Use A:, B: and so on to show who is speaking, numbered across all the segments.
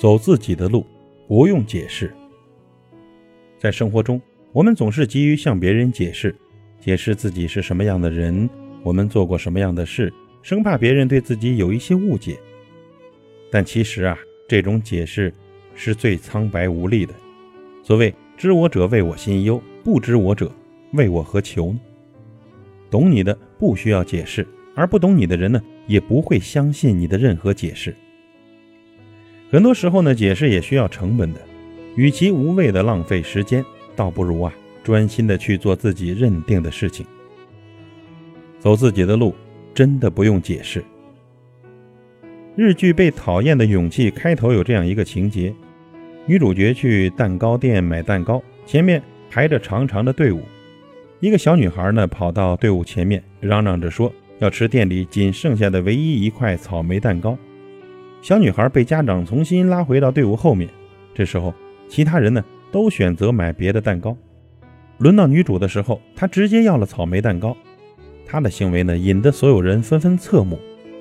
A: 走自己的路，不用解释。在生活中，我们总是急于向别人解释，解释自己是什么样的人，我们做过什么样的事，生怕别人对自己有一些误解。但其实啊，这种解释是最苍白无力的。所谓“知我者为我心忧，不知我者为我何求”呢？懂你的不需要解释，而不懂你的人呢，也不会相信你的任何解释。很多时候呢，解释也需要成本的，与其无谓的浪费时间，倒不如啊，专心的去做自己认定的事情，走自己的路，真的不用解释。日剧《被讨厌的勇气》开头有这样一个情节：女主角去蛋糕店买蛋糕，前面排着长长的队伍，一个小女孩呢跑到队伍前面，嚷嚷着说要吃店里仅剩下的唯一一块草莓蛋糕。小女孩被家长重新拉回到队伍后面。这时候，其他人呢都选择买别的蛋糕。轮到女主的时候，她直接要了草莓蛋糕。她的行为呢，引得所有人纷纷侧目。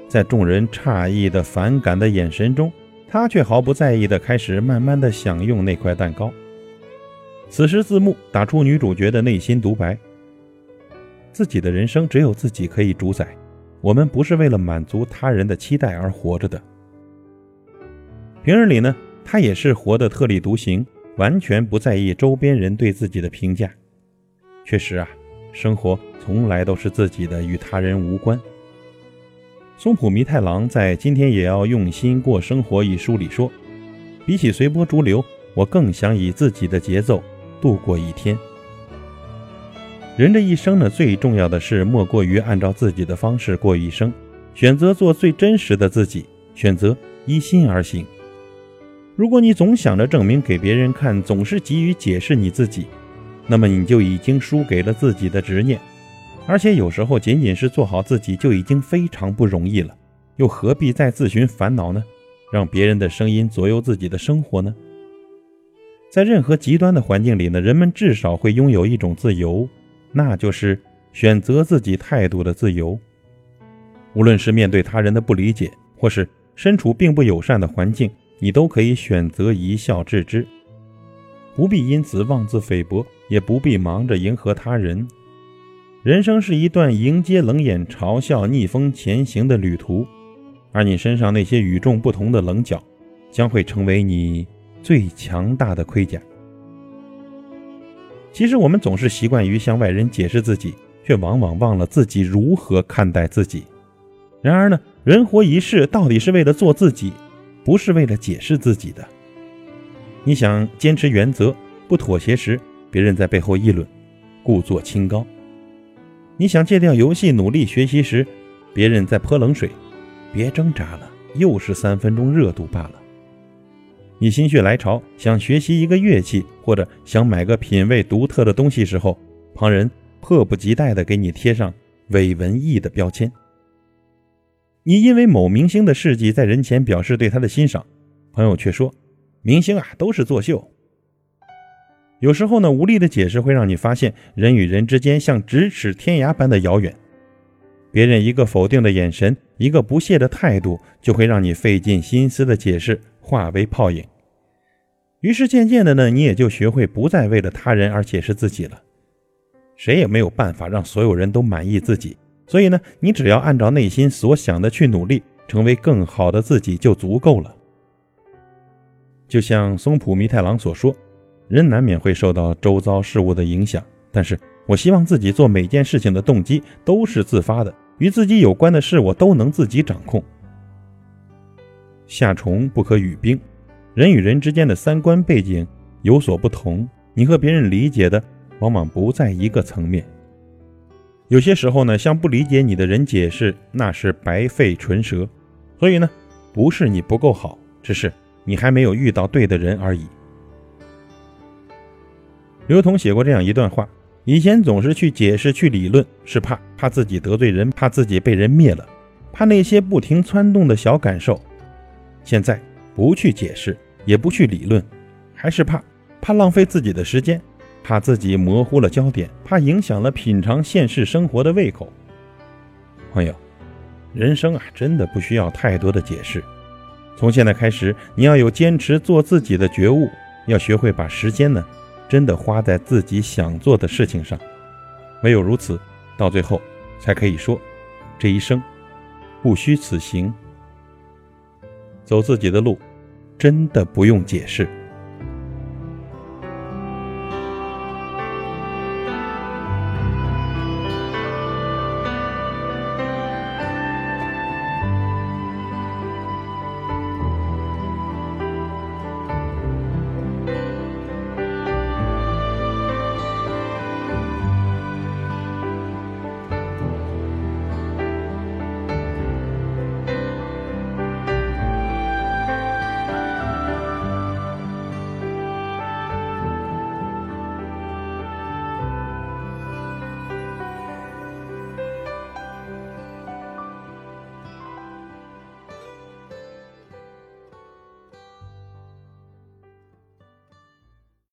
A: 在众人诧异的、反感的眼神中，她却毫不在意的开始慢慢的享用那块蛋糕。此时，字幕打出女主角的内心独白：自己的人生只有自己可以主宰。我们不是为了满足他人的期待而活着的。平日里呢，他也是活得特立独行，完全不在意周边人对自己的评价。确实啊，生活从来都是自己的，与他人无关。松浦弥太郎在《今天也要用心过生活》一书里说：“比起随波逐流，我更想以自己的节奏度过一天。人这一生呢，最重要的是莫过于按照自己的方式过一生，选择做最真实的自己，选择依心而行。”如果你总想着证明给别人看，总是急于解释你自己，那么你就已经输给了自己的执念。而且有时候仅仅是做好自己就已经非常不容易了，又何必再自寻烦恼呢？让别人的声音左右自己的生活呢？在任何极端的环境里呢，人们至少会拥有一种自由，那就是选择自己态度的自由。无论是面对他人的不理解，或是身处并不友善的环境。你都可以选择一笑置之，不必因此妄自菲薄，也不必忙着迎合他人。人生是一段迎接冷眼嘲笑、逆风前行的旅途，而你身上那些与众不同的棱角，将会成为你最强大的盔甲。其实，我们总是习惯于向外人解释自己，却往往忘了自己如何看待自己。然而呢，人活一世，到底是为了做自己。不是为了解释自己的。你想坚持原则不妥协时，别人在背后议论，故作清高；你想戒掉游戏努力学习时，别人在泼冷水，别挣扎了，又是三分钟热度罢了。你心血来潮想学习一个乐器，或者想买个品味独特的东西时候，旁人迫不及待地给你贴上伪文艺的标签。你因为某明星的事迹在人前表示对他的欣赏，朋友却说明星啊都是作秀。有时候呢，无力的解释会让你发现人与人之间像咫尺天涯般的遥远。别人一个否定的眼神，一个不屑的态度，就会让你费尽心思的解释化为泡影。于是渐渐的呢，你也就学会不再为了他人而解释自己了。谁也没有办法让所有人都满意自己。所以呢，你只要按照内心所想的去努力，成为更好的自己就足够了。就像松浦弥太郎所说，人难免会受到周遭事物的影响，但是我希望自己做每件事情的动机都是自发的，与自己有关的事我都能自己掌控。夏虫不可语冰，人与人之间的三观背景有所不同，你和别人理解的往往不在一个层面。有些时候呢，向不理解你的人解释，那是白费唇舌。所以呢，不是你不够好，只是你还没有遇到对的人而已。刘同写过这样一段话：以前总是去解释、去理论，是怕怕自己得罪人，怕自己被人灭了，怕那些不停窜动的小感受。现在不去解释，也不去理论，还是怕怕浪费自己的时间。怕自己模糊了焦点，怕影响了品尝现实生活的胃口。朋友，人生啊，真的不需要太多的解释，从现在开始，你要有坚持做自己的觉悟，要学会把时间呢，真的花在自己想做的事情上。唯有如此，到最后才可以说，这一生不虚此行。走自己的路，真的不用解释。